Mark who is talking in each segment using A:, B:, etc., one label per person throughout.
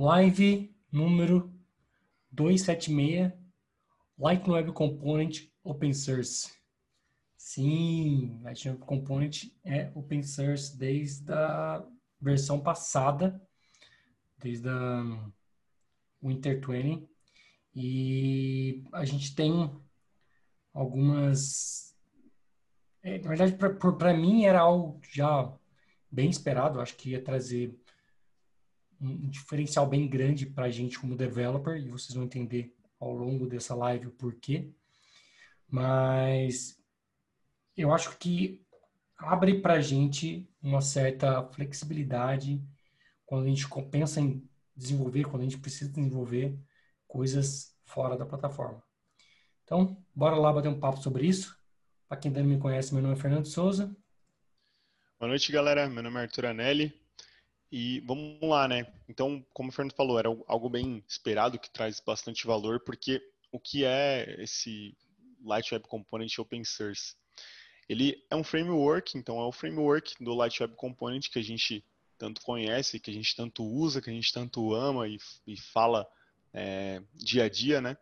A: Live número 276, Lightning Web Component Open Source. Sim, Lightning Web Component é open source desde a versão passada, desde a Winter 20. E a gente tem algumas. É, na verdade, para mim era algo já bem esperado. Acho que ia trazer um diferencial bem grande para a gente como developer, e vocês vão entender ao longo dessa live o porquê. Mas eu acho que abre para a gente uma certa flexibilidade quando a gente pensa em desenvolver, quando a gente precisa desenvolver coisas fora da plataforma. Então, bora lá bater um papo sobre isso. Para quem ainda não me conhece, meu nome é Fernando Souza.
B: Boa noite, galera. Meu nome é Arthur Anelli. E vamos lá, né? Então, como o Fernando falou, era algo bem esperado que traz bastante valor, porque o que é esse Light Web Component Open Source? Ele é um framework, então é o framework do Light Web Component que a gente tanto conhece, que a gente tanto usa, que a gente tanto ama e, e fala é, dia a dia, né?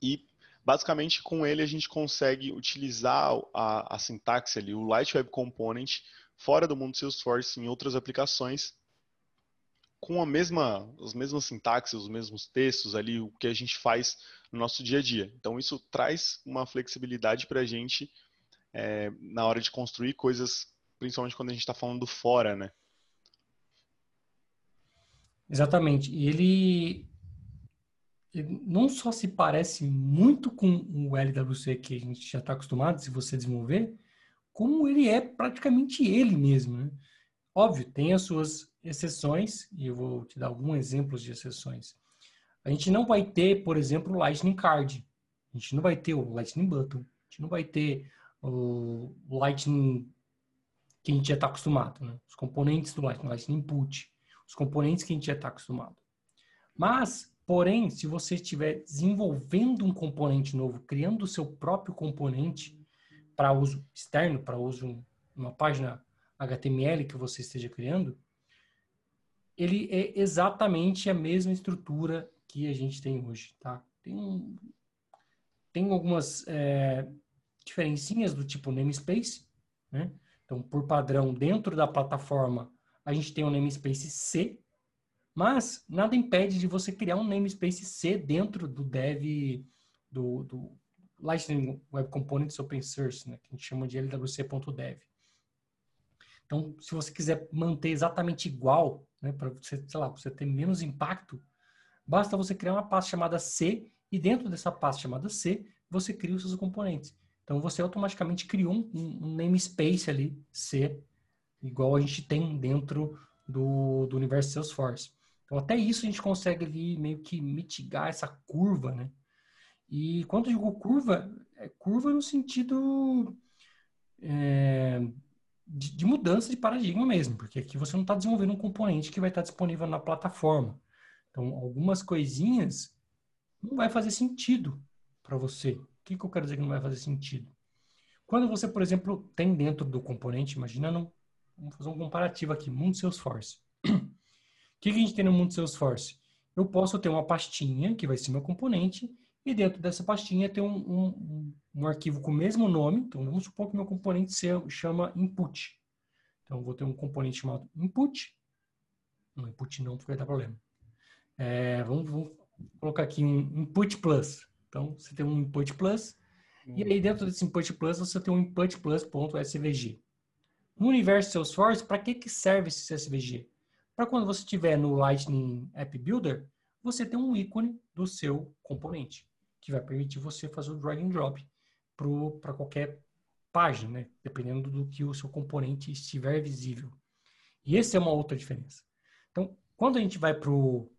B: E basicamente com ele a gente consegue utilizar a, a sintaxe ali, o Light Web Component, fora do mundo Salesforce, em outras aplicações, com a mesma, as mesmas sintaxes, os mesmos textos ali, o que a gente faz no nosso dia a dia. Então, isso traz uma flexibilidade para a gente é, na hora de construir coisas, principalmente quando a gente está falando fora, né?
A: Exatamente. E ele, ele, não só se parece muito com o LWC que a gente já está acostumado, se você desenvolver, como ele é praticamente ele mesmo. Né? Óbvio, tem as suas exceções, e eu vou te dar alguns exemplos de exceções. A gente não vai ter, por exemplo, o Lightning Card. A gente não vai ter o Lightning Button. A gente não vai ter o Lightning que a gente já está acostumado. Né? Os componentes do Lightning, Lightning Input. Os componentes que a gente já está acostumado. Mas, porém, se você estiver desenvolvendo um componente novo, criando o seu próprio componente, para uso externo, para uso uma página HTML que você esteja criando, ele é exatamente a mesma estrutura que a gente tem hoje, tá? Tem, tem algumas é, diferencinhas do tipo namespace, né? Então, por padrão, dentro da plataforma, a gente tem um namespace C, mas nada impede de você criar um namespace C dentro do dev do, do, Lightning Web Components Open Source, né, que a gente chama de lwc.dev. Então, se você quiser manter exatamente igual, né, para você, sei lá, você ter menos impacto, basta você criar uma pasta chamada C e dentro dessa pasta chamada C, você cria os seus componentes. Então, você automaticamente criou um, um namespace ali, C, igual a gente tem dentro do, do universo Salesforce. Então, até isso a gente consegue ali meio que mitigar essa curva, né? E quando eu digo curva, é curva no sentido é, de, de, mudança de paradigma mesmo, porque aqui você não está desenvolvendo um componente que vai estar disponível na plataforma. Então, algumas coisinhas não vai fazer sentido para você. O que, que eu quero dizer que não vai fazer sentido? Quando você, por exemplo, tem dentro do componente, imagina, não, vamos fazer um comparativo aqui, mundo Salesforce. o que, que a gente tem no mundo Salesforce? Eu posso ter uma pastinha, que vai ser meu componente, e dentro dessa pastinha tem um, um, um arquivo com o mesmo nome. Então, vamos supor que meu componente se chama input. Então, vou ter um componente chamado input. Não, input não, porque vai dar problema. É, vamos, vamos, colocar aqui um input plus. Então, você tem um input plus. E aí, dentro desse input plus, você tem um input plus.svg. No universo Salesforce, para que, que serve esse SVG? Para quando você estiver no Lightning App Builder, você tem um ícone do seu componente que vai permitir você fazer o drag and drop para qualquer página, né? dependendo do que o seu componente estiver visível. E essa é uma outra diferença. Então, quando a gente vai para o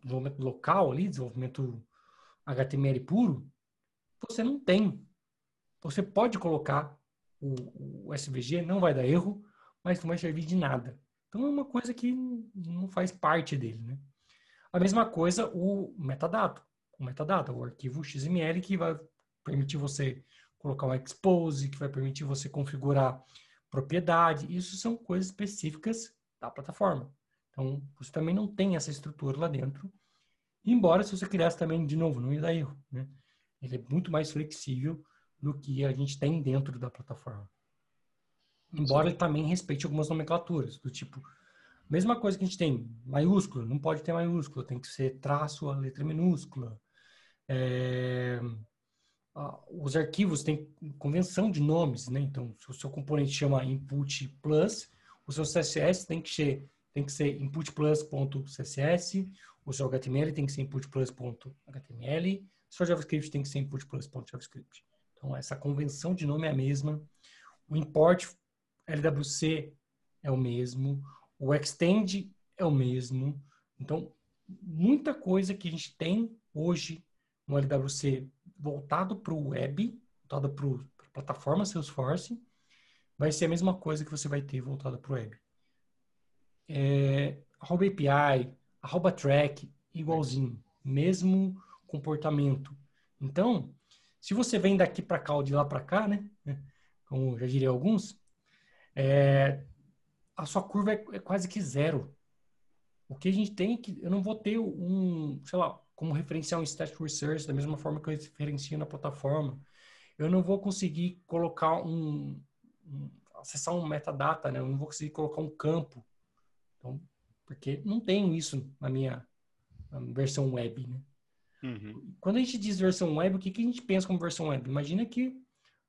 A: desenvolvimento local ali, desenvolvimento HTML puro, você não tem. Você pode colocar o, o SVG, não vai dar erro, mas não vai servir de nada. Então é uma coisa que não faz parte dele, né? A mesma coisa o metadado o metadata, o arquivo XML que vai permitir você colocar um expose, que vai permitir você configurar propriedade. Isso são coisas específicas da plataforma. Então, você também não tem essa estrutura lá dentro. Embora, se você criasse também, de novo, não ia dar erro. Né? Ele é muito mais flexível do que a gente tem dentro da plataforma. Embora Sim. ele também respeite algumas nomenclaturas, do tipo, mesma coisa que a gente tem, maiúsculo, não pode ter maiúsculo, tem que ser traço a letra minúscula. É, os arquivos têm convenção de nomes, né? Então, se o seu componente chama input plus, o seu CSS tem que ser, tem que ser input plus.css, o seu HTML tem que ser input plus.html, o seu JavaScript tem que ser input plus.javascript. Então, essa convenção de nome é a mesma. O import LWC é o mesmo. O extend é o mesmo. Então, muita coisa que a gente tem hoje no LWC voltado para o web, voltado para a plataforma Salesforce, vai ser a mesma coisa que você vai ter voltada para o web. É, arroba API, arroba track, igualzinho. Mesmo comportamento. Então, se você vem daqui para cá ou de lá para cá, né? Como já diria alguns, é, a sua curva é, é, quase que zero. O que a gente tem é que eu não vou ter um, sei lá, como referenciar um static research da mesma forma que eu referencio na plataforma. Eu não vou conseguir colocar um, um acessar um metadata, né? Eu não vou conseguir colocar um campo. Então, porque não tenho isso na minha na versão web, né? Uhum. Quando a gente diz versão web, o que, que a gente pensa como versão web? Imagina que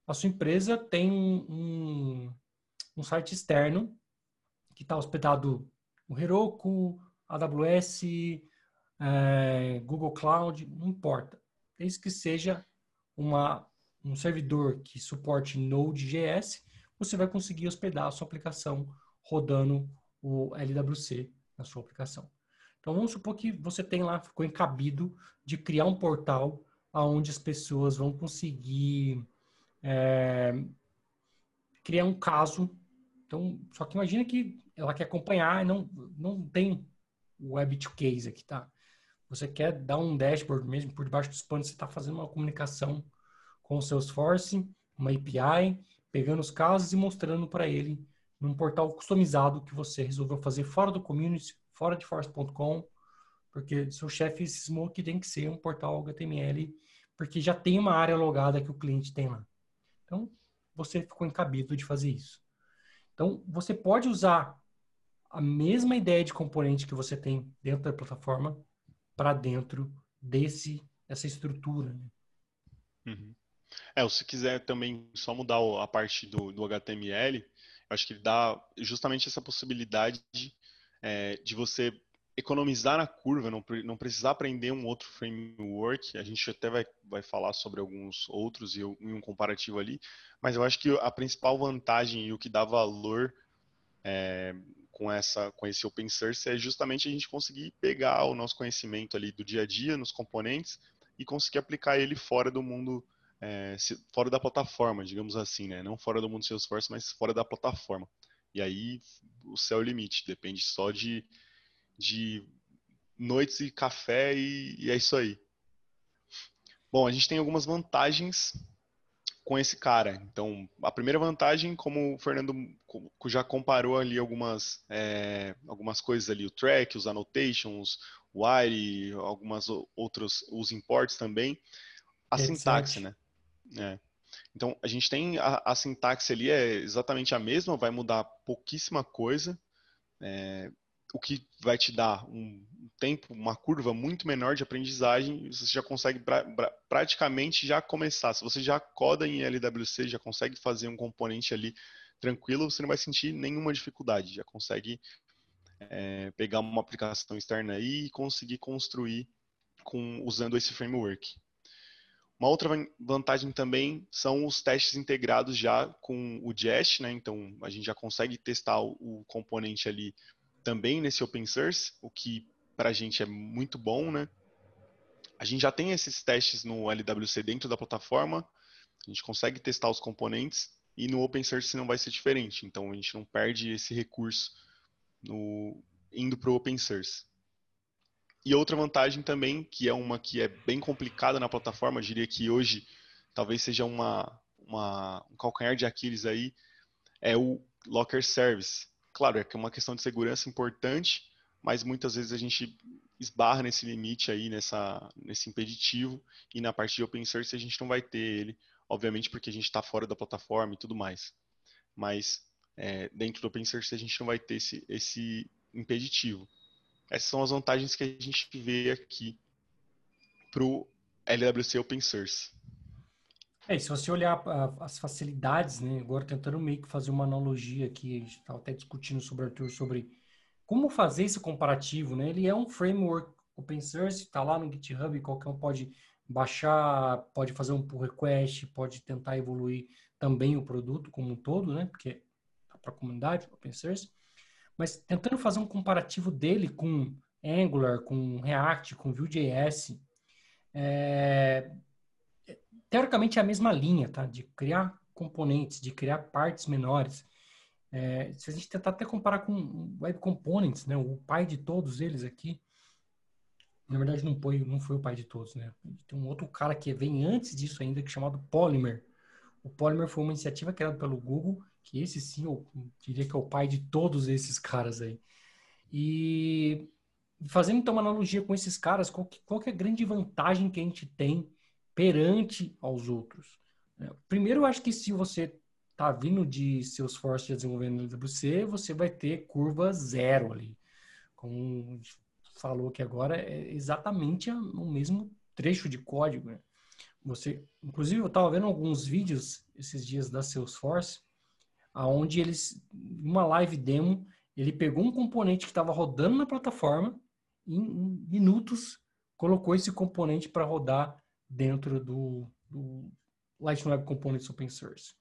A: a sua empresa tem um, um site externo que está hospedado no Heroku, AWS, é, Google Cloud, não importa. Desde que seja uma, um servidor que suporte Node.js, você vai conseguir hospedar a sua aplicação rodando o LWC na sua aplicação. Então vamos supor que você tem lá, ficou encabido de criar um portal onde as pessoas vão conseguir é, criar um caso. Então, só que imagina que ela quer acompanhar e não, não tem o Web to Case aqui, tá? Você quer dar um dashboard mesmo por debaixo dos panos, você está fazendo uma comunicação com o Salesforce, uma API, pegando os casos e mostrando para ele num portal customizado que você resolveu fazer fora do community, fora de force.com, porque seu chefe cismou que tem que ser um portal HTML, porque já tem uma área logada que o cliente tem lá. Então, você ficou encabido de fazer isso. Então, você pode usar a mesma ideia de componente que você tem dentro da plataforma para dentro desse essa estrutura. Né?
B: Uhum. É, se quiser também só mudar a parte do, do HTML, eu acho que ele dá justamente essa possibilidade é, de você economizar na curva, não, não precisar aprender um outro framework. A gente até vai, vai falar sobre alguns outros e, e um comparativo ali, mas eu acho que a principal vantagem e o que dá valor é, com, essa, com esse open source é justamente a gente conseguir pegar o nosso conhecimento ali do dia a dia nos componentes e conseguir aplicar ele fora do mundo, é, fora da plataforma, digamos assim, né? Não fora do mundo Salesforce, mas fora da plataforma. E aí o céu é o limite, depende só de, de noites e café e, e é isso aí. Bom, a gente tem algumas vantagens com esse cara. Então, a primeira vantagem, como o Fernando já comparou ali algumas, é, algumas coisas ali, o track, os annotations, o wire, algumas outros, os imports também, a sintaxe, né? É. Então, a gente tem a, a, sintaxe ali é exatamente a mesma, vai mudar pouquíssima coisa, é, o que vai te dar um tempo, uma curva muito menor de aprendizagem, você já consegue pra, pra, praticamente já começar. Se você já coda em LWC, já consegue fazer um componente ali tranquilo, você não vai sentir nenhuma dificuldade, já consegue é, pegar uma aplicação externa aí e conseguir construir com, usando esse framework. Uma outra vantagem também são os testes integrados já com o Jest, né? Então a gente já consegue testar o, componente ali também nesse open source, o que para a gente é muito bom, né? A gente já tem esses testes no LWC dentro da plataforma, a gente consegue testar os componentes e no open source não vai ser diferente. Então a gente não perde esse recurso no, indo para o open source. E outra vantagem também, que é uma que é bem complicada na plataforma, eu diria que hoje talvez seja uma, uma, um calcanhar de Aquiles aí, é o Locker Service. Claro, é uma questão de segurança importante, mas muitas vezes a gente esbarra nesse limite aí, nessa, nesse impeditivo, e na parte de open source a gente não vai ter ele, obviamente porque a gente está fora da plataforma e tudo mais. Mas é, dentro do open source a gente não vai ter esse, esse impeditivo. Essas são as vantagens que a gente vê aqui para o LWC Open Source.
A: É, se você olhar as facilidades, né, agora tentando meio que fazer uma analogia aqui, a gente estava até discutindo sobre Arthur, sobre como fazer esse comparativo, né? Ele é um framework open source, está lá no GitHub, qualquer um pode baixar, pode fazer um pull request, pode tentar evoluir também o produto como um todo, né? Porque tá para a comunidade open source. Mas tentando fazer um comparativo dele com Angular, com React, com Vue.js, é, teoricamente é a mesma linha, tá? De criar componentes, de criar partes menores. É, se a gente tentar até comparar com Web Components, né? O pai de todos eles aqui, na verdade não foi, não foi o pai de todos, né? Tem um outro cara que vem antes disso ainda, que é chamado Polymer. O Polymer foi uma iniciativa criada pelo Google, que esse sim, eu diria que é o pai de todos esses caras aí. E fazendo então uma analogia com esses caras, qual que, qual que é a grande vantagem que a gente tem perante aos outros? É, primeiro, eu acho que se você está vindo de seus forças de desenvolvimento no WC, você vai ter curva zero ali. Como falou que agora é exatamente o mesmo trecho de código. Né? Você, inclusive, eu estava vendo alguns vídeos esses dias da Salesforce, aonde eles, uma live demo, ele pegou um componente que estava rodando na plataforma em, em minutos colocou esse componente para rodar dentro do, do Lightning Web Components Open Source.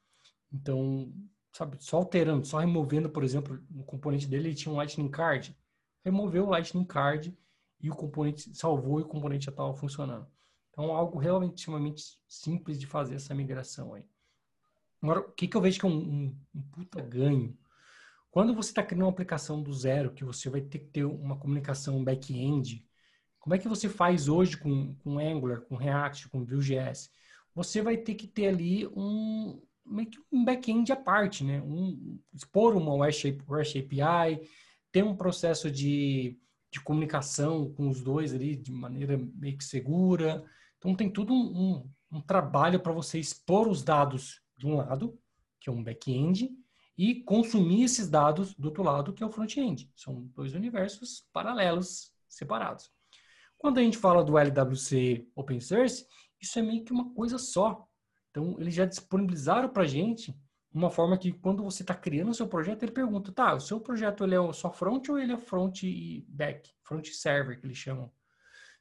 A: Então, sabe, só alterando, só removendo, por exemplo, no componente dele ele tinha um Lightning Card, removeu o Lightning Card e o componente salvou e o componente já estava funcionando. Então, algo extremamente simples de fazer essa migração aí. Agora, o que, que eu vejo que é um, um, um puta ganho? Quando você está criando uma aplicação do zero, que você vai ter que ter uma comunicação back-end, como é que você faz hoje com, com Angular, com React, com Vue.js? Você vai ter que ter ali um, um back-end à parte, né? Um, expor uma REST, REST API, ter um processo de, de comunicação com os dois ali de maneira meio que segura. Então tem tudo um, um, um trabalho para você expor os dados de um lado, que é um back-end, e consumir esses dados do outro lado, que é o front-end. São dois universos paralelos, separados. Quando a gente fala do LWC Open Source, isso é meio que uma coisa só. Então, eles já disponibilizaram para a gente uma forma que quando você está criando o seu projeto, ele pergunta, tá, o seu projeto ele é só front ou ele é front e back? Front server, que eles chamam.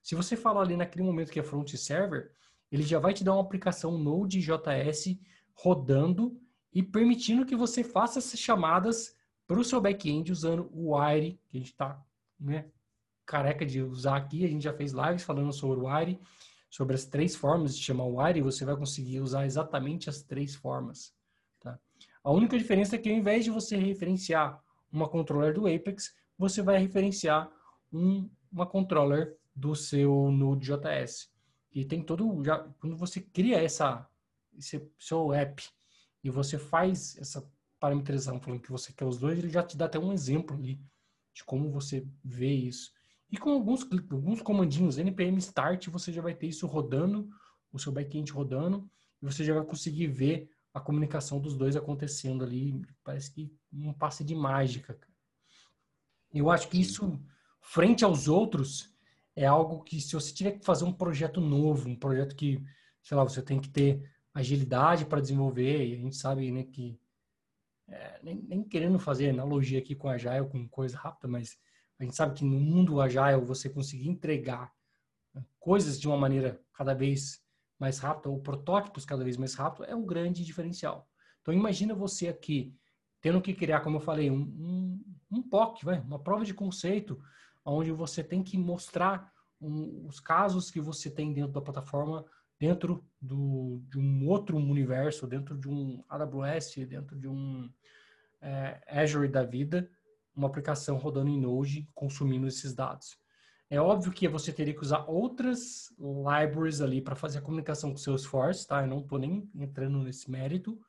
A: Se você falar ali naquele momento que é front server, ele já vai te dar uma aplicação Node.js rodando e permitindo que você faça essas chamadas para o seu back-end usando o Wire, que a gente está né, careca de usar aqui. A gente já fez lives falando sobre o Wire sobre as três formas de chamar o Wire, você vai conseguir usar exatamente as três formas. Tá? A única diferença é que ao invés de você referenciar uma controller do Apex, você vai referenciar um, uma controller do seu Node.js. E tem todo já quando você cria essa esse seu app e você faz essa parametrização falando que você quer os dois, ele já te dá até um exemplo ali de como você vê isso. E com alguns, alguns comandinhos npm start, você já vai ter isso rodando, o seu backend rodando, e você já vai conseguir ver a comunicação dos dois acontecendo ali. Parece que um passe de mágica. Eu acho que isso, frente aos outros, é algo que se você tiver que fazer um projeto novo, um projeto que, sei lá, você tem que ter agilidade para desenvolver, e a gente sabe né, que, é, nem, nem, querendo fazer analogia aqui com a Agile, com coisa rápida, mas a gente sabe que no mundo agile você conseguir entregar coisas de uma maneira cada vez mais rápida ou protótipos cada vez mais rápido é um grande diferencial. Então imagina você aqui tendo que criar, como eu falei, um, um, um POC, vai, uma prova de conceito, onde você tem que mostrar um, os casos que você tem dentro da plataforma, dentro do, de um outro universo, dentro de um AWS, dentro de um é, Azure da vida, uma aplicação rodando em Node consumindo esses dados. É óbvio que você teria que usar outras libraries ali para fazer a comunicação com o Salesforce, tá? Eu não estou nem entrando nesse mérito,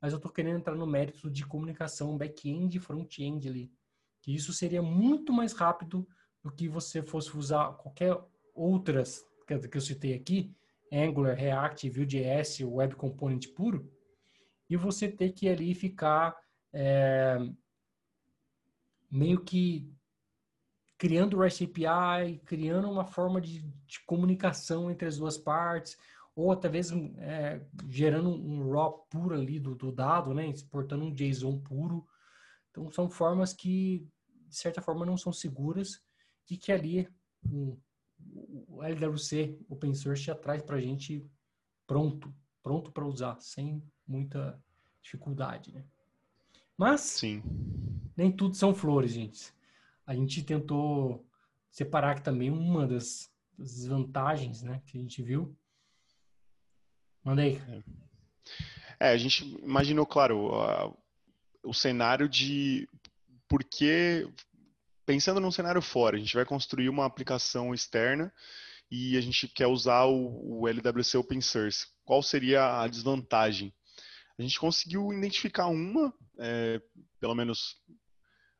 A: mas eu estou querendo entrar no mérito de comunicação back-end e front-end ali. Que isso seria muito mais rápido do que você fosse usar qualquer outras que eu citei aqui, Angular, React, Vue.js, Web Component puro, e você ter que ali ficar é, meio que criando o REST API, criando uma forma de, de, comunicação entre as duas partes, ou mesmo é, gerando um raw puro ali do, do, dado, né, exportando um JSON puro. Então, são formas que, de certa forma, não são seguras e que ali um, o LWC Open Source já traz para a gente pronto, pronto para usar, sem muita dificuldade, né? Mas
B: Sim.
A: Nem tudo são flores, gente. A gente tentou separar aqui também uma das, das desvantagens, né, que a gente viu. Manda aí.
B: É. é, a gente imaginou, claro, o cenário de por que pensando num cenário fora, a gente vai construir uma aplicação externa e a gente quer usar o, o LWC Open Source. Qual seria a desvantagem? A gente conseguiu identificar uma, é, pelo menos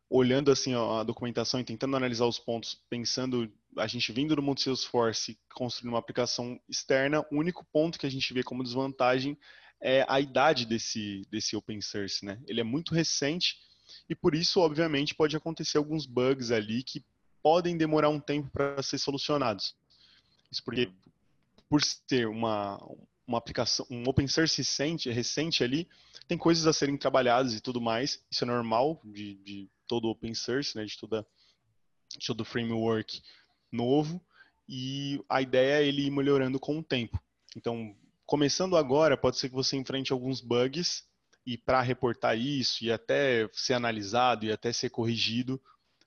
B: olhando assim a documentação e tentando analisar os pontos, pensando a gente vindo do mundo Salesforce construindo uma aplicação externa, o único ponto que a gente vê como desvantagem é a idade desse desse open source, né? Ele é muito recente e por isso, obviamente, pode acontecer alguns bugs ali que podem demorar um tempo para ser solucionados. Isso porque, por ser uma, uma aplicação, um open source recente, recente ali, tem coisas a serem trabalhadas e tudo mais. Isso é normal de, de todo open source, né, de, toda, de todo framework novo. E a ideia é ele ir melhorando com o tempo. Então, começando agora, pode ser que você enfrente alguns bugs e para reportar isso e até ser analisado e até ser corrigido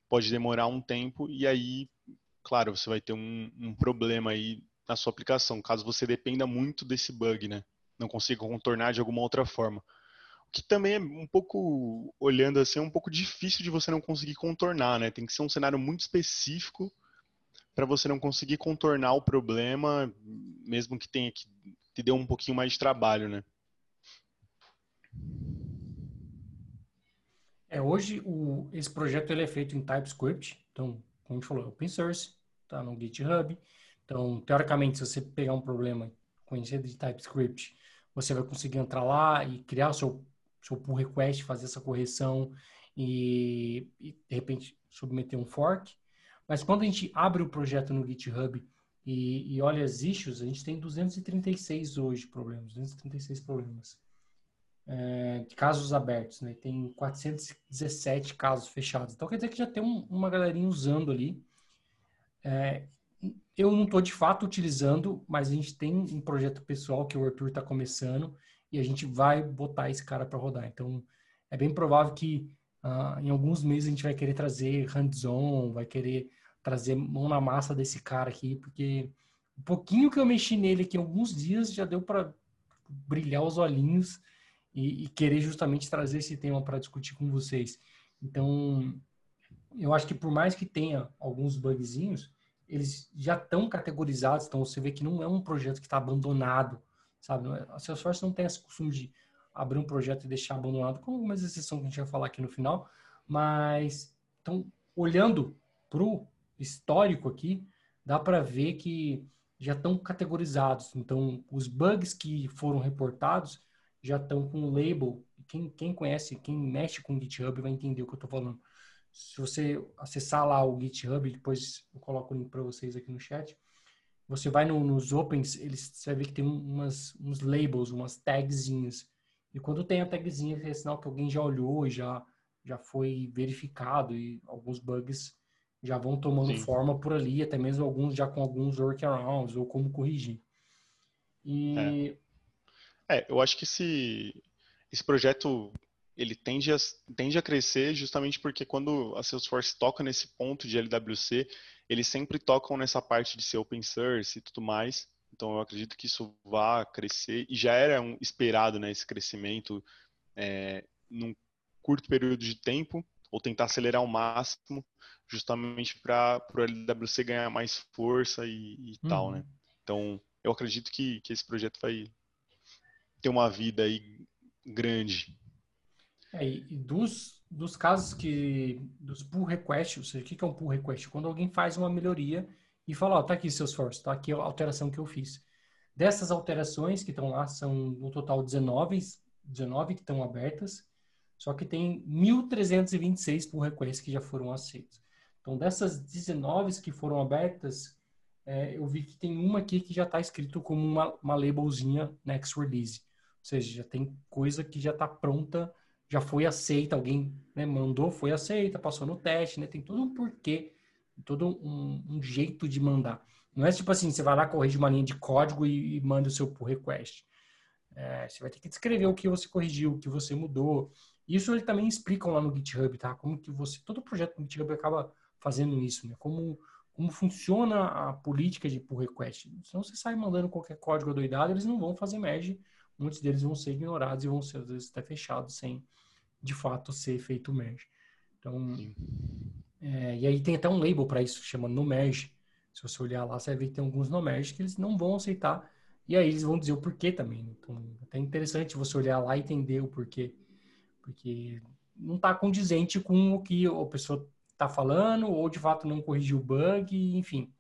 B: pode demorar um tempo e aí, claro, você vai ter um, um problema aí na sua aplicação, caso você dependa muito desse bug, né? Não consiga contornar de alguma outra forma. Que também é um pouco, olhando assim, é um pouco difícil de você não conseguir contornar, né? Tem que ser um cenário muito específico para você não conseguir contornar o problema, mesmo que tenha que te dê um pouquinho mais de trabalho, né?
A: É, hoje o, esse projeto ele é feito em TypeScript, então, como a gente falou, é open source, está no GitHub. Então, teoricamente, se você pegar um problema conhecido de TypeScript, você vai conseguir entrar lá e criar o seu, seu pull request, fazer essa correção e, e, de repente, submeter um fork. Mas quando a gente abre o projeto no GitHub e, e olha as issues, a gente tem 236 hoje problemas, 236 problemas é, casos abertos, né? Tem 417 casos fechados. Então quer dizer que já tem um, uma galerinha usando ali. É, eu não estou de fato utilizando, mas a gente tem um projeto pessoal que o Arthur está começando e a gente vai botar esse cara para rodar. Então é bem provável que uh, em alguns meses a gente vai querer trazer hands-on, vai querer trazer mão na massa desse cara aqui, porque o pouquinho que eu mexi nele aqui, alguns dias, já deu para brilhar os olhinhos e, e querer justamente trazer esse tema para discutir com vocês. Então, eu acho que por mais que tenha alguns bugzinhos, eles já estão categorizados, então você vê que não é um projeto que está abandonado, sabe? É, a Salesforce não tem esse costume de abrir um projeto e deixar abandonado, com algumas exceções que a gente vai falar aqui no final, mas então olhando para o histórico aqui, dá para ver que já estão categorizados. Então, os bugs que foram reportados já estão com o label. Quem, quem conhece, quem mexe com o GitHub vai entender o que eu estou falando. Se você acessar lá o GitHub, depois eu coloco o link para vocês aqui no chat. Você vai no, nos opens, eles, você vai ver que tem umas, uns labels, umas tagzinhas. E quando tem a tagzinha, é sinal que alguém já olhou e já, já foi verificado e alguns bugs já vão tomando Sim. forma por ali, até mesmo alguns já com alguns workarounds ou como corrigir. E
B: é. É, eu acho que esse, esse projeto ele tende a, tende a crescer justamente porque quando a Salesforce toca nesse ponto de LWC, eles sempre tocam nessa parte de ser open source e tudo mais. Então eu acredito que isso vá crescer e já era um, esperado né, esse crescimento é, num curto período de tempo ou tentar acelerar ao máximo justamente para o LWC ganhar mais força e, e uhum. tal, né? Então eu acredito que, que esse projeto vai, ter uma vida aí grande.
A: É, e dos, dos casos que dos pull requests, ou seja, o que é um pull request? Quando alguém faz uma melhoria e fala, ó, tá aqui seus esforço, tá aqui a alteração que eu fiz. Dessas alterações que estão lá, são no total 19, 19 que estão abertas, só que tem 1.326 pull requests que já foram aceitos. Então, dessas 19 que foram abertas, é, eu vi que tem uma aqui que já está escrito como uma, uma labelzinha next release. Ou seja, já tem coisa que já está pronta, já foi aceita, alguém né, mandou, foi aceita, passou no teste, né? Tem todo um porquê, todo um, um, jeito de mandar. Não é tipo assim, você vai lá, corrige uma linha de código e, e manda o seu pull request. É, você vai ter que descrever o que você corrigiu, o que você mudou. Isso ele também explicam lá no GitHub, tá? Como que você, todo projeto no GitHub acaba fazendo isso, né? Como como funciona a política de pull request. Senão você sai mandando qualquer código adoidado, eles não vão fazer merge, muitos deles vão ser ignorados e vão ser, às vezes, até fechados sem, de fato, ser feito merge. Então, é, e aí tem até um label para isso, chama no merge. Se você olhar lá, você vai ver que tem alguns no merge que eles não vão aceitar, e aí eles vão dizer o porquê também. Então, é até interessante você olhar lá e entender o porquê. Porque não está condizente com o que a pessoa está falando, ou de fato não corrigiu o bug, enfim.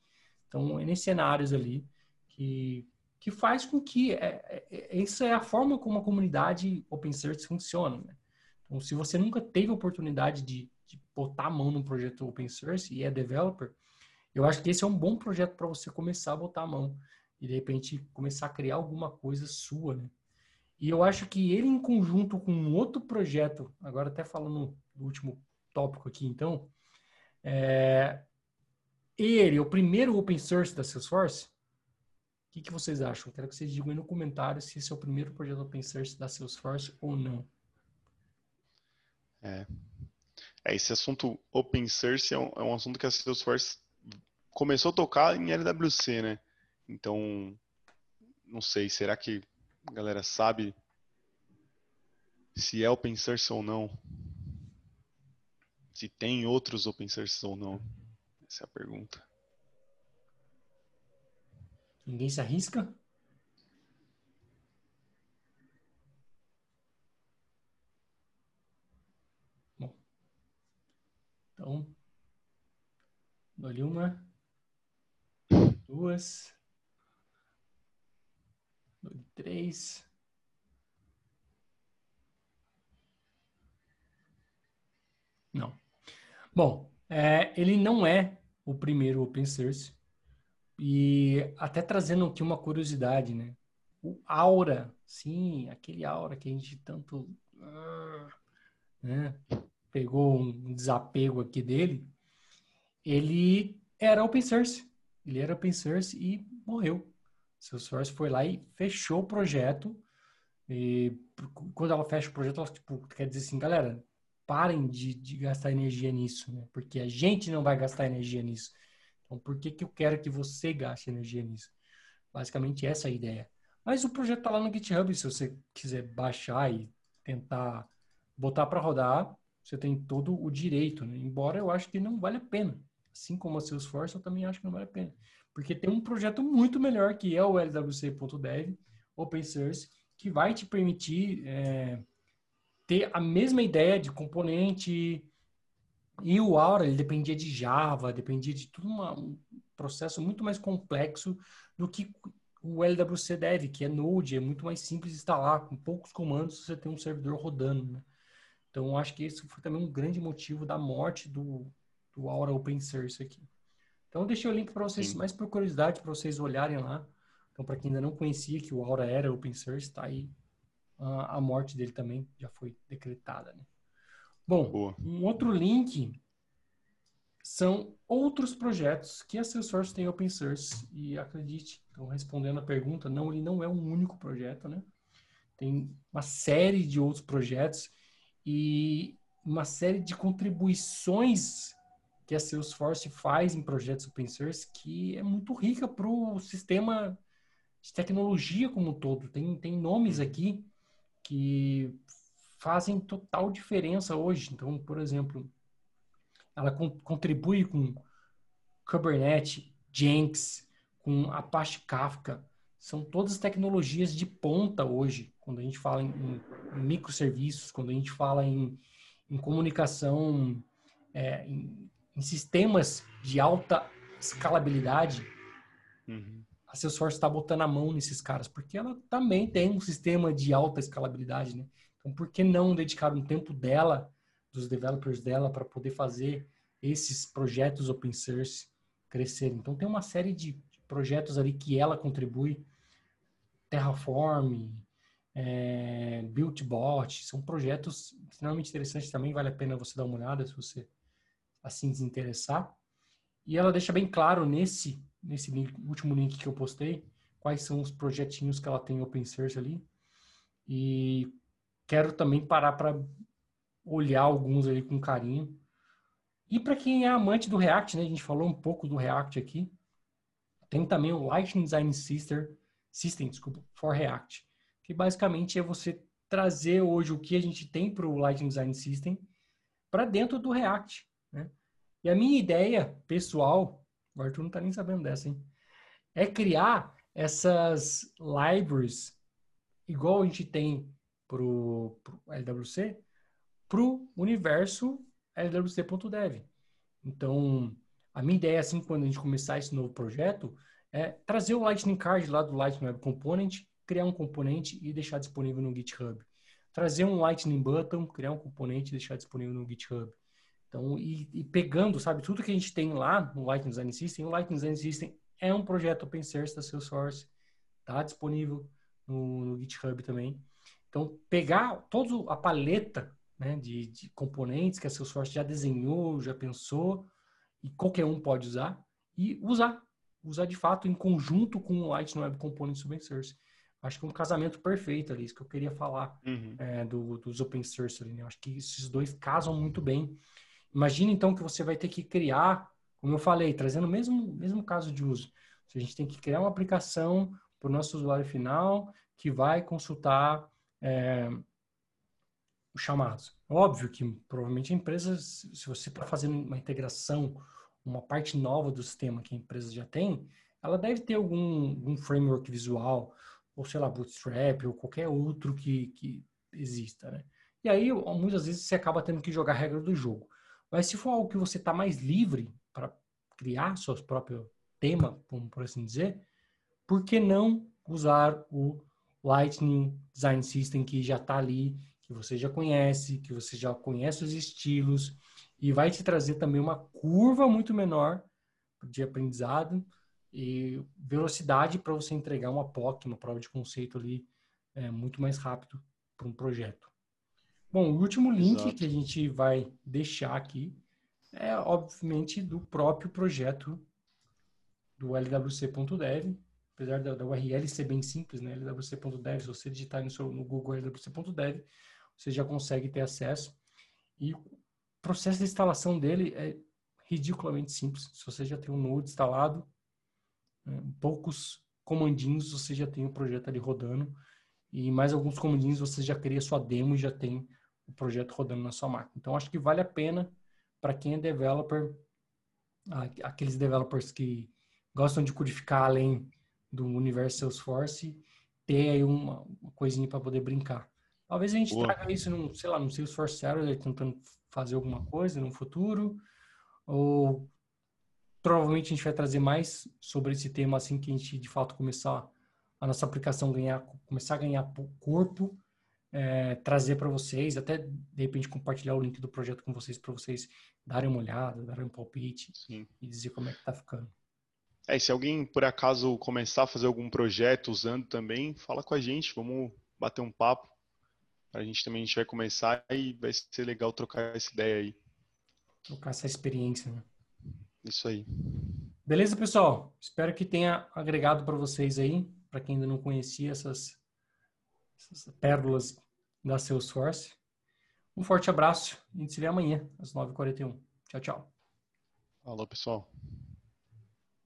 A: Então, é nesses cenários ali que, que faz com que é, é, essa é a forma como a comunidade open source funciona. Né? Então, se você nunca teve a oportunidade de, de botar a mão num projeto open source e é developer, eu acho que esse é um bom projeto para você começar a botar a mão e de repente começar a criar alguma coisa sua, né? E eu acho que ele em conjunto com um outro projeto, agora até falando do último tópico aqui, então, é, ele, o primeiro open source da Salesforce, que, que, vocês acham? Quero que vocês digam aí no comentário se esse é o primeiro projeto open source da Salesforce ou não.
B: É, é esse assunto open source é um, é um assunto que a Salesforce começou a tocar em LWC, né? Então, não sei, será que a galera sabe se é open source ou não? Se tem outros open source ou não? Essa é a pergunta.
A: Ninguém se arrisca? Bom. Então, dou uma, duas, três. Não. Bom, é, ele não é o primeiro open source. E até trazendo aqui uma curiosidade, né? O Aura, sim, aquele Aura que a gente tanto né, pegou um desapego aqui dele, ele era open source. Ele era open source e morreu. Salesforce foi lá e fechou o projeto. E quando ela fecha o projeto, ela tipo, quer dizer assim, galera, parem de, de gastar energia nisso, né? Porque a gente não vai gastar energia nisso. Então, por que, que eu quero que você gaste energia nisso? Basicamente, essa é a ideia. Mas o projeto está lá no GitHub. Se você quiser baixar e tentar botar para rodar, você tem todo o direito. Né? Embora eu acho que não vale a pena. Assim como a Salesforce, eu também acho que não vale a pena. Porque tem um projeto muito melhor que é o LWC.dev, open source, que vai te permitir é, ter a mesma ideia de componente. E o Aura, ele dependia de Java, dependia de tudo uma, um processo muito mais complexo do que o LWC Dev, que é Node, é muito mais simples de instalar, com poucos comandos você tem um servidor rodando. Né? Então, acho que esse foi também um grande motivo da morte do, do Aura Open Source aqui. Então, eu deixei o link para vocês, Sim. mais por curiosidade, para vocês olharem lá. Então, para quem ainda não conhecia que o Aura era open source, está aí a morte dele também já foi decretada. Né? Bom, Boa. um outro link são outros projetos que a Salesforce tem open source e acredite, então respondendo a pergunta, não, ele não é um único projeto, né? Tem uma série de outros projetos e uma série de contribuições que a Salesforce faz em projetos open source que é muito rica para o sistema de tecnologia como um todo. Tem, tem nomes aqui que fazem total diferença hoje. Então, por exemplo, ela contribui com Kubernetes, Jenks, com Apache Kafka. São todas tecnologias de ponta hoje, quando a gente fala em, em microserviços, quando a gente fala em, em comunicação, é, em, em, sistemas de alta escalabilidade, uhum. a Salesforce está botando a mão nesses caras, porque ela também tem um sistema de alta escalabilidade, né? Então, por que não dedicar um tempo dela, dos developers dela, para poder fazer esses projetos open source crescerem? Então, tem uma série de projetos ali que ela contribui, Terraform, é, Buildbot, são projetos extremamente interessantes também, vale a pena você dar uma olhada se você assim se interessar. E ela deixa bem claro nesse, nesse link, último link que eu postei, quais são os projetinhos que ela tem open source ali. E quero também parar para olhar alguns ali com carinho. E para quem é amante do React, né, a gente falou um pouco do React aqui, tem também o Lightning Design System, System desculpa, for React que basicamente é você trazer hoje o que a gente tem para o Lightning Design System para dentro do React. Né? E a minha ideia pessoal, o Arthur não está nem sabendo dessa, hein? É criar essas libraries igual a gente tem para o LWC, para o universo LWC.dev. Então, a minha ideia, assim, quando a gente começar esse novo projeto, é trazer o Lightning Card lá do Lightning Web Component criar um componente e deixar disponível no GitHub. Trazer um Lightning Button, criar um componente e deixar disponível no GitHub. Então, e, e, pegando, sabe, tudo que a gente tem lá no Lightning Design System, o Lightning Design System é um projeto open source da Salesforce, está disponível no, no, GitHub também. Então, pegar toda a paleta né, de, de, componentes que a Salesforce já desenhou, já pensou, e qualquer um pode usar, e usar. Usar de fato em conjunto com o Lightning Web Components Open Source. Acho que é um casamento perfeito ali, isso que eu queria falar uhum. é, do, dos open source ali, né? Acho que esses dois casam muito bem. Imagina então que você vai ter que criar, como eu falei, trazendo o mesmo, mesmo caso de uso. A gente tem que criar uma aplicação para o nosso usuário final que vai consultar é, os chamados. Óbvio que provavelmente a empresa, se você está fazendo uma integração, uma parte nova do sistema que a empresa já tem, ela deve ter algum, algum framework visual, ou sei lá, Bootstrap, ou qualquer outro que, que exista, né? E aí, muitas vezes, você acaba tendo que jogar a regra do jogo. Mas se for algo que você está mais livre para criar seu próprio tema, por assim dizer, por que não usar o Lightning Design System que já está ali, que você já conhece, que você já conhece os estilos, e vai te trazer também uma curva muito menor de aprendizado, e velocidade para você entregar uma POC, uma prova de conceito ali, é, muito mais rápido para um projeto. Bom, o último link Exato. que a gente vai deixar aqui é, obviamente, do próprio projeto do lwc.dev, apesar da, da, URL ser bem simples, né? lwc.dev, se você digitar no, seu, no Google lwc.dev, você já consegue ter acesso. E o processo de instalação dele é ridiculamente simples. Se você já tem um Node instalado, é, poucos comandinhos você já tem o projeto ali rodando e mais alguns comandinhos você já cria sua demo e já tem o projeto rodando na sua máquina. Então acho que vale a pena para quem é developer, aqueles developers que gostam de codificar além do universo Salesforce, ter aí uma, uma coisinha para poder brincar. Talvez a gente Boa. traga isso num, sei lá, no Salesforce Server tentando fazer alguma coisa no futuro, ou provavelmente a gente vai trazer mais sobre esse tema assim que a gente de fato começar a nossa aplicação ganhar começar a ganhar corpo é, trazer para vocês até de repente compartilhar o link do projeto com vocês para vocês darem uma olhada darem um palpite Sim. e dizer como é que tá ficando
B: é, se alguém por acaso começar a fazer algum projeto usando também fala com a gente vamos bater um papo a gente também a gente vai começar e vai ser legal trocar essa ideia aí
A: trocar essa experiência né?
B: Isso aí.
A: Beleza, pessoal? Espero que tenha agregado para vocês aí, para quem ainda não conhecia essas, essas pérolas da Salesforce. Um forte abraço. A gente se vê amanhã, às 9h41. Tchau, tchau.
B: Falou, pessoal.